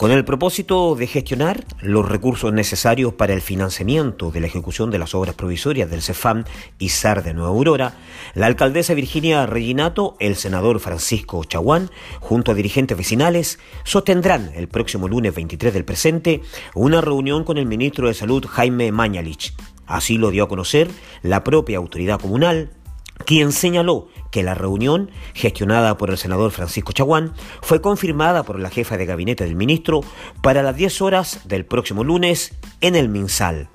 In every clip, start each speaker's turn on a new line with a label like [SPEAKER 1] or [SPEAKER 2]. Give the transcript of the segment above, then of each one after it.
[SPEAKER 1] con el propósito de gestionar los recursos necesarios para el financiamiento de la ejecución de las obras provisorias del CEFAM y SAR de Nueva Aurora, la alcaldesa Virginia Reginato, el senador Francisco Chaguán, junto a dirigentes vecinales, sostendrán el próximo lunes 23 del presente una reunión con el ministro de Salud Jaime Mañalich. Así lo dio a conocer la propia autoridad comunal, quien señaló que la reunión, gestionada por el senador Francisco Chaguán, fue confirmada por la jefa de gabinete del ministro para las 10 horas del próximo lunes en el MinSal.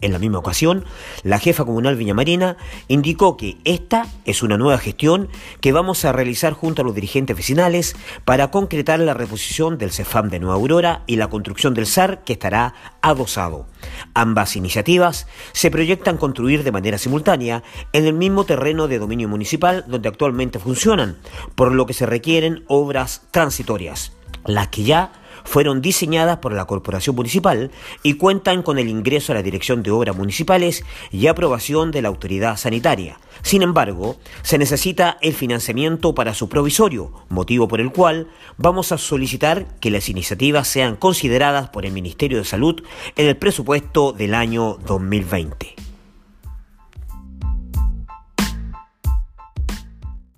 [SPEAKER 1] En la misma ocasión, la jefa comunal Viñamarina indicó que esta es una nueva gestión que vamos a realizar junto a los dirigentes vecinales para concretar la reposición del CEFAM de Nueva Aurora y la construcción del SAR que estará adosado. Ambas iniciativas se proyectan construir de manera simultánea en el mismo terreno de dominio municipal donde actualmente funcionan, por lo que se requieren obras transitorias, las que ya fueron diseñadas por la Corporación Municipal y cuentan con el ingreso a la Dirección de Obras Municipales y aprobación de la Autoridad Sanitaria. Sin embargo, se necesita el financiamiento para su provisorio, motivo por el cual vamos a solicitar que las iniciativas sean consideradas por el Ministerio de Salud en el presupuesto del año 2020.